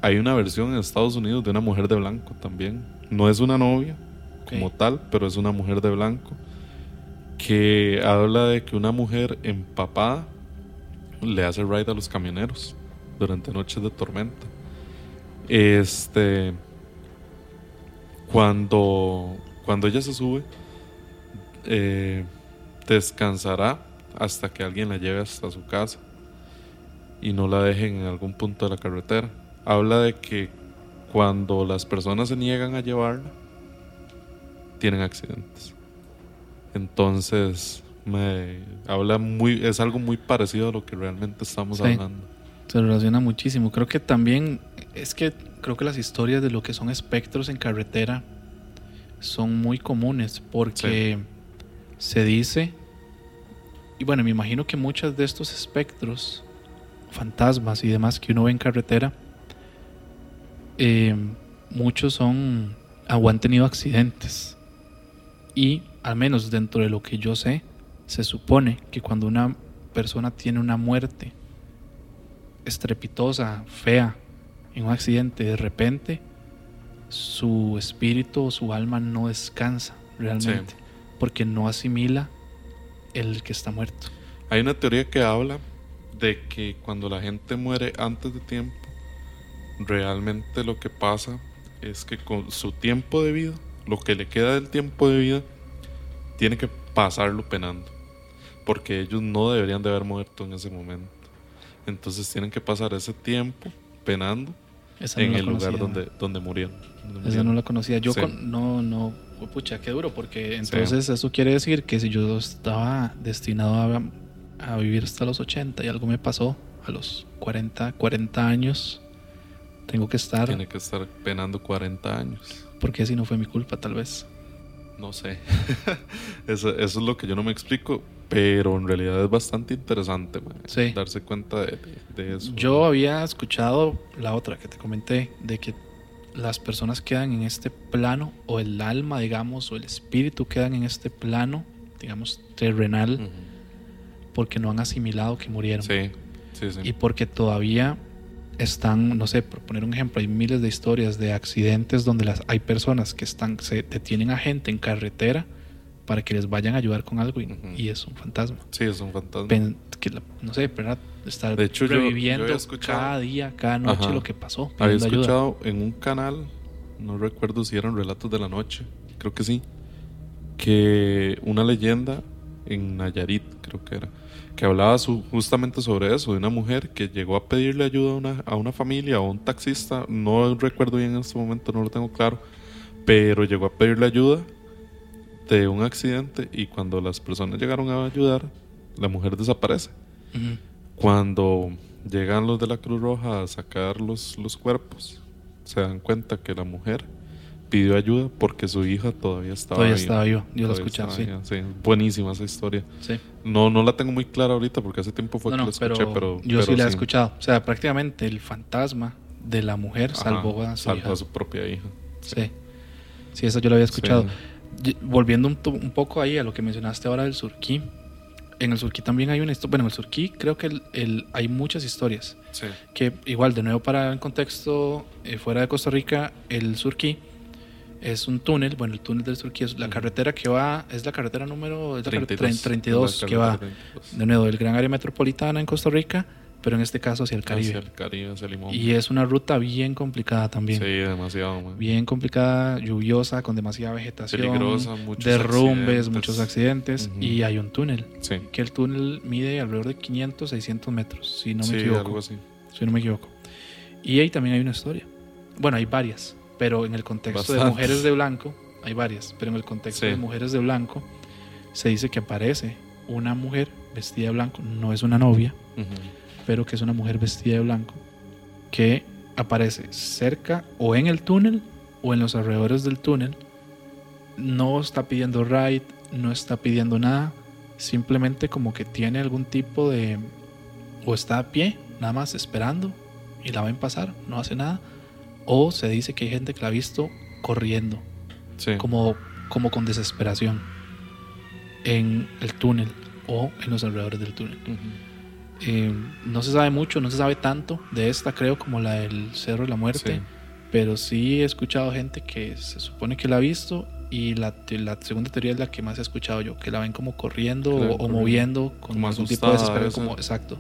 hay una versión en Estados Unidos de una mujer de blanco también. No es una novia como tal, pero es una mujer de blanco que habla de que una mujer empapada le hace ride a los camioneros durante noches de tormenta. Este, cuando, cuando ella se sube, eh, descansará hasta que alguien la lleve hasta su casa y no la dejen en algún punto de la carretera. Habla de que cuando las personas se niegan a llevarla, tienen accidentes. Entonces, me habla muy, es algo muy parecido a lo que realmente estamos Sí. hablando. Se relaciona muchísimo. Creo que también es que creo que las historias de lo que son espectros en carretera son muy comunes porque se dice y bueno, me imagino que muchos de estos espectros, fantasmas y demás que uno ve en carretera, eh, muchos son o han tenido accidentes y al menos dentro de lo que yo sé, se supone que cuando una persona tiene una muerte estrepitosa, fea, en un accidente, de repente su espíritu o su alma no descansa realmente, porque no asimila el que está muerto. Hay una teoría que habla de que cuando la gente muere antes de tiempo, realmente lo que pasa es que con su tiempo de vida, lo que le queda del tiempo de vida, tiene que pasarlo penando. Porque ellos no deberían de haber muerto en ese momento. Entonces tienen que pasar ese tiempo penando Esa en no el lugar donde, donde murieron. donde Esa murieron. no la conocía. Yo Sí. con- no, no, oh, pucha, qué duro, porque entonces eso quiere decir que si yo estaba destinado a, a vivir hasta los 80 y algo me pasó a los 40, 40 años, tengo que estar, Tiene que estar penando 40 años. porque si no fue mi culpa tal vez. No sé. (laughs) eso, eso es lo que yo no me explico. Pero en realidad es bastante interesante man, Sí. darse cuenta de, eso. Yo había escuchado la otra que te comenté, de que las personas quedan en este plano, o el alma, digamos, o el espíritu quedan en este plano, digamos, terrenal, porque no han asimilado que murieron. Sí, sí, sí. Y porque todavía están, no sé, por poner un ejemplo, hay miles de historias de accidentes donde las, hay personas que están, se detienen a gente en carretera para que les vayan a ayudar con algo y, Ujú. y es un fantasma. Sí, es un fantasma. Pen- que la- no sé, ¿verdad? Estar De hecho, yo- yo reviviendo había escuchado- cada día, cada noche Ajá. lo que pasó. Había pidiendo ayuda. escuchado en un canal, no recuerdo si eran relatos de la noche, creo que sí, que una leyenda en Nayarit, creo que era, que hablaba su- justamente sobre eso, de una mujer que llegó a pedirle ayuda a una, a una familia o a un taxista, no recuerdo bien en este momento, no lo tengo claro, pero llegó a pedirle ayuda de un accidente y cuando las personas llegaron a ayudar, la mujer desaparece. Ujú. Cuando llegan los de la Cruz Roja a sacar los, los cuerpos, se dan cuenta que la mujer pidió ayuda porque su hija todavía estaba Todavía viva. estaba viva. Yo la escuché, sí. sí. Buenísima esa historia. sí. No, no la tengo muy clara ahorita porque hace tiempo fue No, que no, la escuché, pero, pero, yo pero sí la he escuchado. O sea, prácticamente el fantasma de la mujer Ajá, salvó a su salvó hija. a su propia hija. Sí. Sí, eso yo lo había escuchado. Volviendo un, poco ahí a lo que mencionaste ahora del surquí. En el surquí también hay una historia. Bueno, en el surquí creo que el- el- hay muchas historias. Sí. Que igual, de nuevo para el contexto eh, fuera de Costa Rica, el surquí es un túnel. Bueno, el túnel del surquí es la carretera que va, es la carretera número es la carretera 32, 32 la que va carretera 32. de nuevo del gran área metropolitana en Costa Rica, pero en este caso hacia el Caribe. Hacia el Caribe, hacia Limón. Y es una ruta bien complicada también. Sí, demasiado, man. Bien complicada, lluviosa, con demasiada vegetación, Peligrosa, muchos derrumbes, accidentes. muchos accidentes. Ujú. Y hay un túnel, Sí, que el túnel mide alrededor de 500, 600 metros, si no sí me equivoco. algo así. Si no me equivoco. Y ahí también hay una historia. Bueno, hay varias, pero en el contexto de Bastantes. mujeres de blanco, hay varias, pero en el contexto Sí. de mujeres de blanco, se dice que aparece una mujer vestida de blanco, no es una novia, Ujú. Pero que es una mujer vestida de blanco, que aparece cerca o en el túnel o en los alrededores del túnel. No está pidiendo ride, no está pidiendo nada, simplemente como que tiene algún tipo de... o está a pie, nada más esperando y la ven pasar, no hace nada. O se dice que hay gente que la ha visto corriendo, Sí. como, como con desesperación, en el túnel o en los alrededores del túnel. Ujú. Eh, no se sabe mucho, no se sabe tanto de esta, creo, como la del Cerro de la Muerte. Sí. Pero sí he escuchado gente que se supone que la ha visto y la, la segunda teoría es la que más he escuchado yo, que la ven como corriendo o, moviendo con Como algún tipo de desespero, como exacto.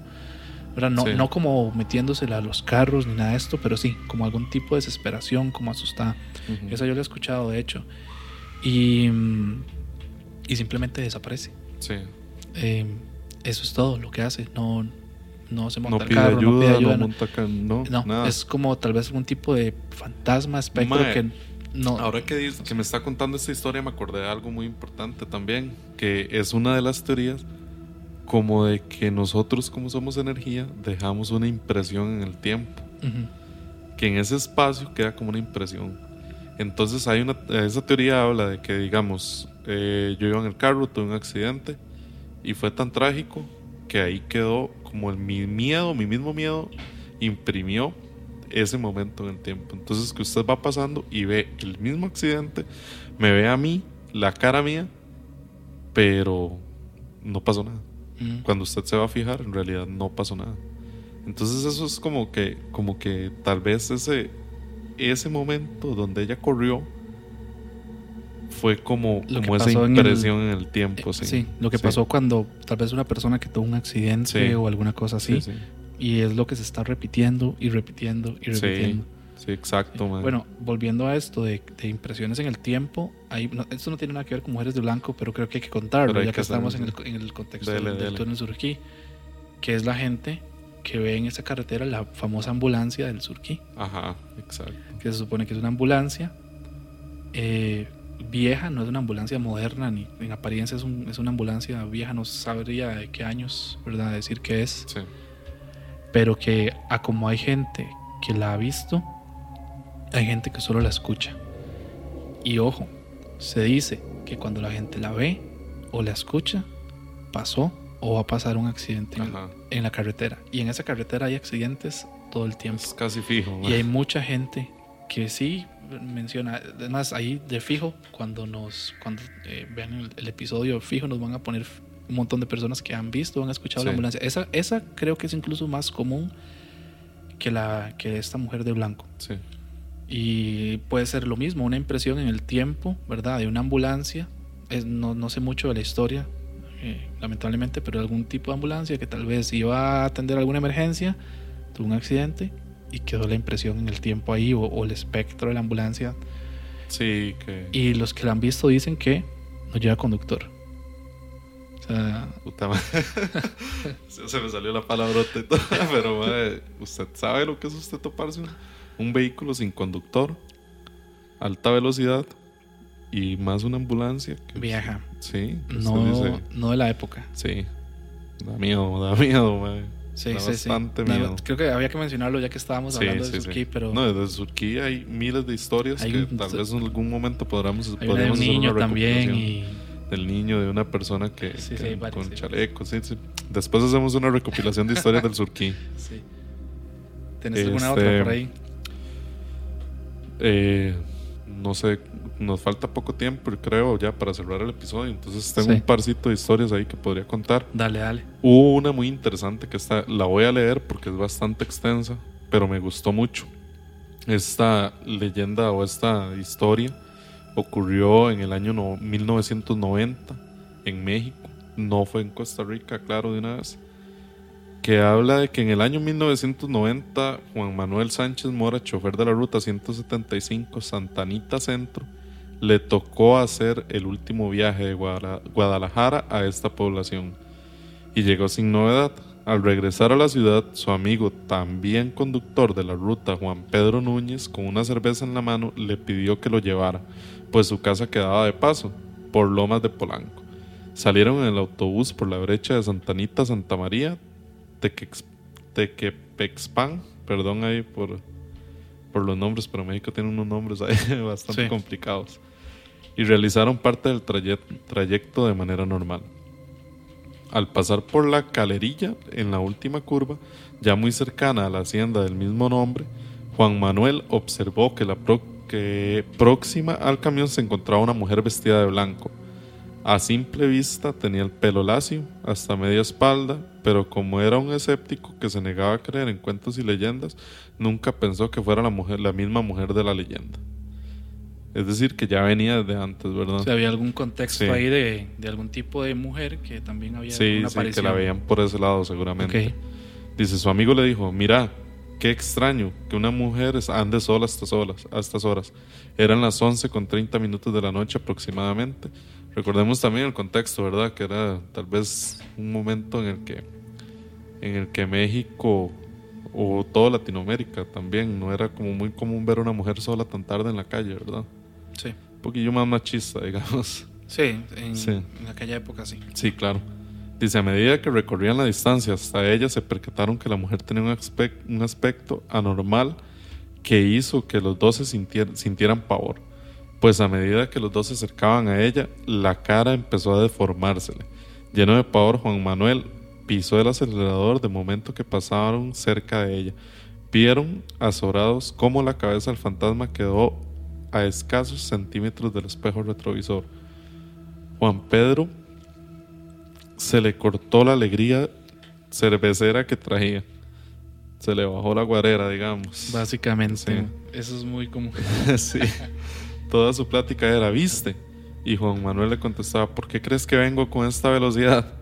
¿Verdad? No, Sí. no como metiéndosela a los carros ni nada de esto, pero sí, como algún tipo de desesperación, como asustada. Ujú. Esa yo la he escuchado, de hecho. Y, mm, y simplemente desaparece. Sí. Eh, eso es todo lo que hace. No, no se monta No al pide carro, ayuda, no pide ayuda. no no- monta no, no, nada. es como tal vez algún tipo de fantasma, espectro Mae, que no. Ahora que, dice- que me está contando esta historia, me acordé de algo muy importante también, que es una de las teorías como de que nosotros como somos energía dejamos una impresión en el tiempo, Ujú, que en ese espacio queda como una impresión. Entonces hay una, esa teoría habla de que digamos, eh, yo iba en el carro, tuve un accidente y fue tan trágico que ahí quedó como el, mi miedo, mi mismo miedo imprimió ese momento en el tiempo. Entonces que usted va pasando y ve el mismo accidente, me ve a mí, la cara mía, pero no pasó nada. ujú. Cuando usted se va a fijar, en realidad no pasó nada. Entonces eso es como que, como que tal vez ese, ese momento donde ella corrió fue como, Lo como esa pasó en el- impresión en el, tiempo. Sí, Sí, lo que Sí. pasó cuando tal vez una persona que tuvo un accidente Sí. o alguna cosa así, Sí, sí. y es lo que se está repitiendo y repitiendo y repitiendo. Sí, exacto, man. Bueno, volviendo a esto de, de impresiones en el tiempo, hay, no, esto no tiene nada que ver con mujeres de blanco, pero creo que hay que contarlo, hay ya que que estamos en el, en el contexto Dele, del, del dele. túnel Surquí, que es la gente que ve en esa carretera la famosa ambulancia del Surquí. Ajá, exacto. que se supone que es una ambulancia eh, vieja, no es una ambulancia moderna, ni en apariencia es, un- es una ambulancia vieja, no sabría de qué años, ¿verdad? Decir que es, Sí, pero que a como hay gente que la ha visto, hay gente que solo la escucha. Y ojo, se dice que cuando la gente la ve o la escucha, pasó o va a pasar un accidente en, en la carretera. Y en esa carretera hay accidentes todo el tiempo. Es casi fijo. man. Y hay mucha gente que sí menciona, además ahí de fijo, cuando nos cuando eh, vean el, el episodio fijo, nos van a poner un montón de personas que han visto, han escuchado la Sí. ambulancia. Esa, esa creo que es incluso más común que la que esta mujer de blanco. Sí, Y puede ser lo mismo, una impresión en el tiempo, ¿verdad? De una ambulancia. Es- no, no sé mucho de la historia, eh, lamentablemente, pero algún tipo de ambulancia que tal vez iba a atender alguna emergencia, tuvo un accidente y quedó la impresión en el tiempo ahí o, o el espectro de la ambulancia. sí, que. Y los que la han visto dicen que no lleva conductor. O sea, Puta madre. (laughs) se me salió la palabrota y todo. (laughs) Pero, madre, ¿usted sabe lo que es usted toparse un, un vehículo sin conductor? Alta velocidad y más una ambulancia. que- vieja. Sí, No, dice, no de la época. sí. Da miedo, da miedo, madre. Sí, Da sí, sí. bastante miedo. creo que había que mencionarlo ya que estábamos Sí, hablando sí, de sí. Surquí, pero No, desde Surquí hay miles de historias Hay que un- tal vez en algún momento podamos, hay una de un hacer niño una también y Del niño, de una persona que, Sí, que sí, varios, con chalecos. Sí, sí. Después hacemos una recopilación de historias del Surquí. (laughs) Sí. ¿Tenés alguna Este, otra por ahí? Eh, no sé, nos falta poco tiempo, creo, ya para cerrar el episodio. Entonces tengo Sí. un parcito de historias ahí que podría contar. Dale, dale. Hubo una muy interesante que está, la voy a leer porque es bastante extensa, pero me gustó mucho. Esta leyenda o esta historia ocurrió en el año no- 1990 en México, no fue en Costa Rica, claro, de una vez. Que habla de que en el año 1990 Juan Manuel Sánchez Mora, chofer de la ruta 175 Santa Anita Centro, le tocó hacer el último viaje de Guadala- Guadalajara a esta población y llegó sin novedad. Al regresar a la ciudad, su amigo, también conductor de la ruta, Juan Pedro Núñez, con una cerveza en la mano, le pidió que lo llevara, pues su casa quedaba de paso, por Lomas de Polanco. Salieron en el autobús por la brecha de Santa Anita, Santa María, Tequex- Tequepexpan, perdón ahí por, por los nombres, pero México tiene unos nombres ahí (laughs) bastante Sí. complicados. Y realizaron parte del trayet- trayecto de manera normal. Al pasar por la calerilla en la última curva, ya muy cercana a la hacienda del mismo nombre, Juan Manuel observó que, la que próxima al camión se encontraba una mujer vestida de blanco. A simple vista tenía el pelo lacio hasta media espalda, pero como era un escéptico que se negaba a creer en cuentos y leyendas, nunca pensó que fuera la, mujer, la misma mujer de la leyenda. Es decir, que ya venía desde antes, ¿verdad? O sea, había algún contexto ahí de, algún tipo de mujer que también había sí, sí, que la veían por ese lado seguramente. Dice, su amigo le dijo, mira, qué extraño que una mujer ande sola a estas horas. A estas horas. Eran las 11 con 30 minutos de la noche aproximadamente. Recordemos también el contexto, ¿verdad? Que era tal vez un momento en el que, en el que México o toda Latinoamérica también no era como muy común ver a una mujer sola tan tarde en la calle, ¿verdad? Sí. Un poquillo más machista, (laughs) digamos. Sí, en, aquella época sí. Sí, claro. Dice, a medida que recorrían la distancia hasta ella, se percataron que la mujer tenía un, un aspecto anormal que hizo que los dos se sintieran pavor. Pues a medida que los dos se acercaban a ella, la cara empezó a deformársele. Lleno de pavor, Juan Manuel pisó el acelerador de momento que pasaron cerca de ella. Vieron azorados cómo la cabeza del fantasma quedó a escasos centímetros del espejo retrovisor. Juan Pedro se le cortó la alegría cervecera que traía. Se le bajó la guarera, digamos. Básicamente, eso es muy común. (laughs) sí. Toda su plática era, ¿viste? Y Juan Manuel le contestaba, ¿por qué crees que vengo con esta velocidad?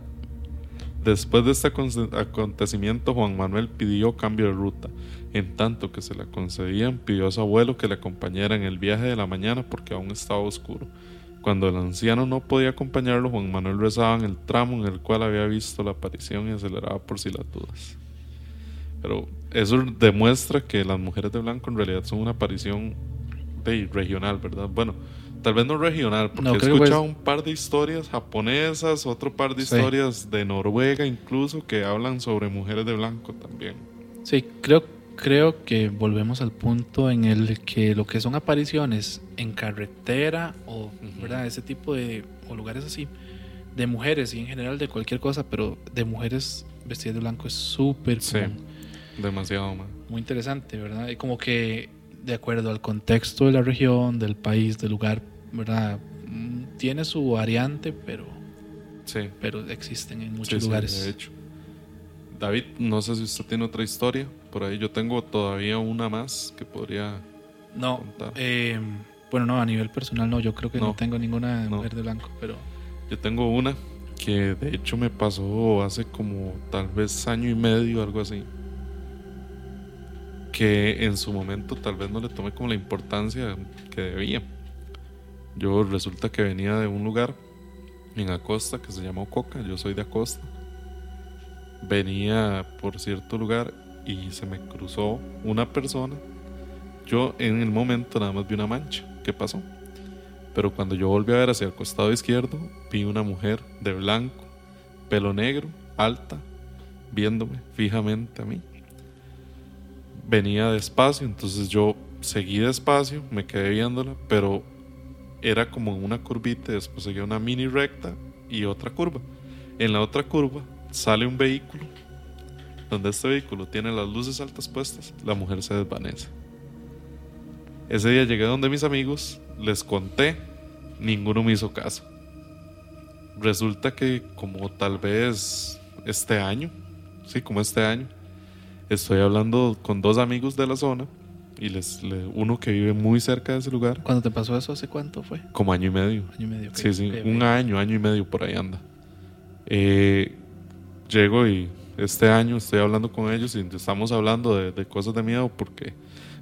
Después de este acontecimiento, Juan Manuel pidió cambio de ruta. En tanto que se la concedían, pidió a su abuelo que le acompañara en el viaje de la mañana porque aún estaba oscuro. Cuando el anciano no podía acompañarlo, Juan Manuel rezaba en el tramo en el cual había visto la aparición y aceleraba por si las dudas. Pero eso demuestra que las mujeres de blanco en realidad son una aparición de, regional, ¿verdad? Bueno, tal vez no regional, porque he escuchado un par de historias japonesas, otro par de historias de Noruega incluso que hablan sobre mujeres de blanco también. Sí, creo creo que volvemos al punto en el que lo que son apariciones en carretera o ¿verdad? ese tipo de o lugares así de mujeres y en general de cualquier cosa, pero de mujeres vestidas de blanco es súper sí, demasiado Muy interesante, ¿verdad? Y como que de acuerdo al contexto de la región, del país, del lugar, ¿verdad? Mm, tiene su variante, pero sí. pero existen en muchos lugares. de hecho. David, no sé si usted tiene otra historia por ahí. Yo tengo todavía una más que podría no, eh, bueno, no, a nivel personal no. Yo creo que no, tengo ninguna mujer de blanco, pero... Yo tengo una que de hecho me pasó hace como tal vez año y medio, algo así. Que en su momento tal vez no le tomé como la importancia que debía. Yo resulta que venía de un lugar en Acosta que se llama Coca, yo soy de Acosta venía por cierto lugar y se me cruzó una persona. Yo en el momento nada más vi una mancha. ¿Qué pasó? Pero cuando yo volví a ver hacia el costado izquierdo, vi una mujer de blanco, pelo negro, alta, viéndome fijamente a mí. Venía despacio, entonces yo seguí despacio, me quedé viéndola, pero era como una curvita, después seguía una mini recta y otra curva. En la otra curva sale un vehículo donde este vehículo tiene las luces altas puestas, la mujer se desvanece. Ese día llegué donde mis amigos, les conté, ninguno me hizo caso. Resulta que como tal vez este año, sí, como este año, estoy hablando con dos amigos de la zona y les, uno que vive muy cerca de ese lugar. ¿Cuándo te pasó eso? ¿Hace cuánto fue? Como año y medio. Año y medio. Sí, sí, un año, año y medio por ahí anda. Eh, llego y este año estoy hablando con ellos y estamos hablando de, cosas de miedo porque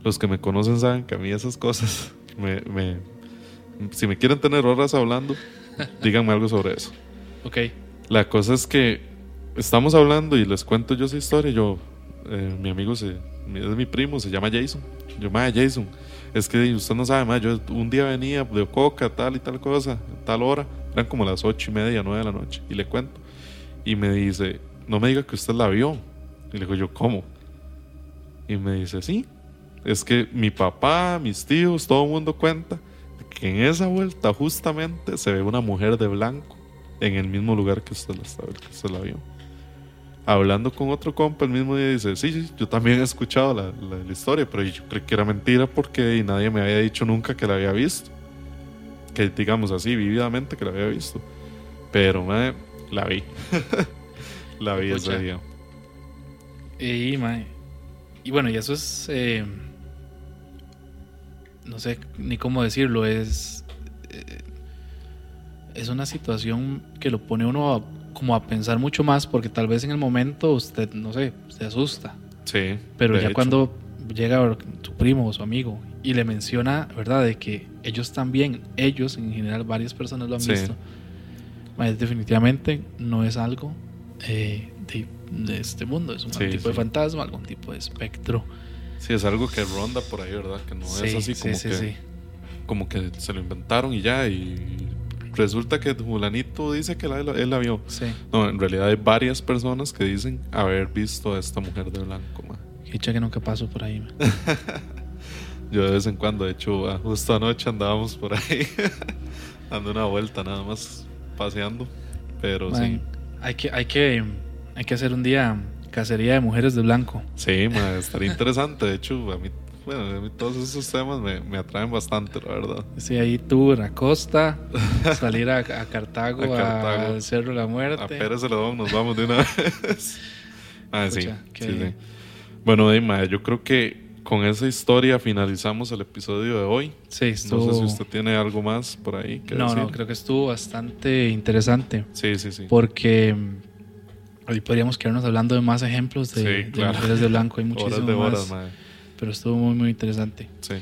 los que me conocen saben que a mí esas cosas (laughs) me, si me quieren tener horas hablando, (laughs) díganme algo sobre eso. Ok. La cosa es que estamos hablando y les cuento yo esa historia. Yo, eh, mi amigo se, es mi primo, se llama Jason. Yo, madre, Jason, es que usted no sabe, más yo un día venía de Coca, tal y tal cosa, tal hora, eran como las ocho y media, nueve de la noche, y le cuento y me dice, no me diga que usted la vio. Y le digo yo, ¿cómo? Y me dice, sí, es que mi papá, mis tíos, todo el mundo cuenta que en esa vuelta justamente se ve una mujer de blanco en el mismo lugar que usted la, que usted la vio. Hablando con otro compa el mismo día dice, sí, sí, yo también he escuchado la, la- la historia, pero yo creí que era mentira porque nadie me había dicho nunca que la había visto. Que digamos así, vividamente que la había visto. Pero mae, la vi. (laughs) la vi ese día. Y, mae, y bueno, y eso es. eh, no sé ni cómo decirlo. Es. eh, es una situación que lo pone uno a- como a pensar mucho más, porque tal vez en el momento usted, no sé, se asusta. Sí. Pero de ya hecho. cuando llega su primo o su amigo y le menciona, ¿verdad?, de que ellos también, ellos en general, varias personas lo han Sí. visto, mae, definitivamente no es algo eh, de, de este mundo, es un Sí, tipo de sí. fantasma, algún tipo de espectro. Sí, es algo que ronda por ahí, ¿verdad? Que no es así sí, como sí, que. sí. como que se lo inventaron y ya, y resulta que Julanito dice que la- él la vio. Sí, No, en realidad hay varias personas que dicen haber visto a esta mujer de blanco. ma. Hicha que nunca paso por ahí. (laughs) Yo de vez en cuando, de hecho, ah, justo anoche andábamos por ahí, (laughs) dando una vuelta nada más, paseando. Pero Mae, sí, Hay que, hay, que, hay que hacer un día cacería de mujeres de blanco. sí, ma, estaría interesante. De hecho, a mí, bueno, a mí todos esos temas me, me atraen bastante, la verdad. Sí, ahí tour a Costa, (laughs) salir a, a Cartago, A Cartago. al Cerro de la Muerte. A Pérez Celedón nos vamos de una vez. (laughs) Ah, sí, sí. Bueno, Dima, yo creo que con esa historia finalizamos el episodio de hoy. Sí, estuvo... No sé si usted tiene algo más por ahí que No, decir. no, creo que estuvo bastante interesante Sí, sí, sí. porque mm, hoy podríamos quedarnos hablando de más ejemplos de, Sí, de claro. mujeres de blanco, hay (laughs) horas de más, horas, madre. Pero estuvo muy muy interesante. Sí.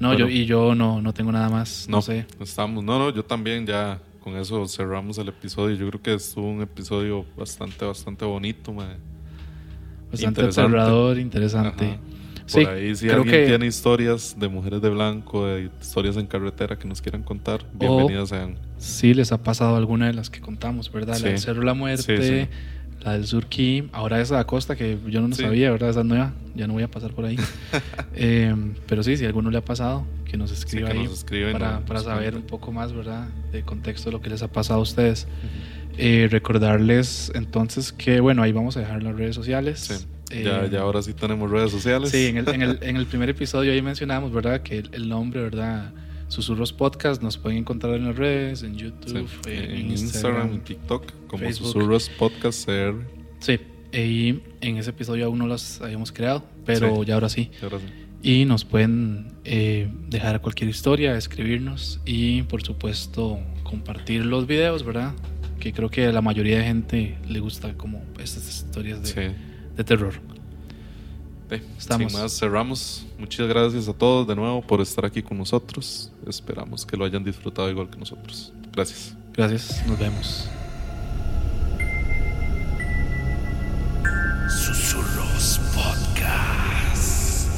No, Bueno. yo y yo no no tengo nada más, no, No, sé. estamos. No, no, yo también ya con eso cerramos el episodio. Yo creo que estuvo un episodio bastante, bastante bonito, madre. Bastante interesante. aterrador, interesante. Ajá. Por Sí, ahí, si alguien que- tiene historias de mujeres de blanco, de historias en carretera que nos quieran contar, bienvenidas sean. Sí les ha pasado alguna de las que contamos, ¿verdad? Sí. La la Muerte, Sí, sí. La del Surquí, ahora esa de Acosta que yo no Sí. sabía, ¿verdad? Esa es nueva, ya no voy a pasar por ahí. (laughs) Eh, pero sí, si a alguno le ha pasado, que nos escriba que ahí nos escriba y para, nos- para nos saber un poco más, ¿verdad? De contexto de lo que les ha pasado a ustedes. Eh, recordarles entonces que, bueno, ahí vamos a dejar las redes sociales. Sí. Eh, ya, ya ahora sí tenemos redes sociales. Sí, en el, en, el, (laughs) en el primer episodio ahí mencionamos, ¿verdad? Que el, el nombre, ¿verdad? Susurros Podcast nos pueden encontrar en las redes, en Sí. YouTube, en, En Instagram, y TikTok, como Facebook. Susurros Podcast CR. Sí, y en ese episodio aún no las habíamos creado, pero Sí. ya ahora sí. Y ahora sí. Y nos pueden eh, dejar cualquier historia, escribirnos y por supuesto compartir los videos, ¿verdad? Que creo que a la mayoría de gente le gusta como estas historias de, Sí. de terror. Estamos. Sin más, cerramos. Muchas gracias a todos de nuevo por estar aquí con nosotros. Esperamos que lo hayan disfrutado igual que nosotros. Gracias. Gracias, nos vemos. Susurros Podcast.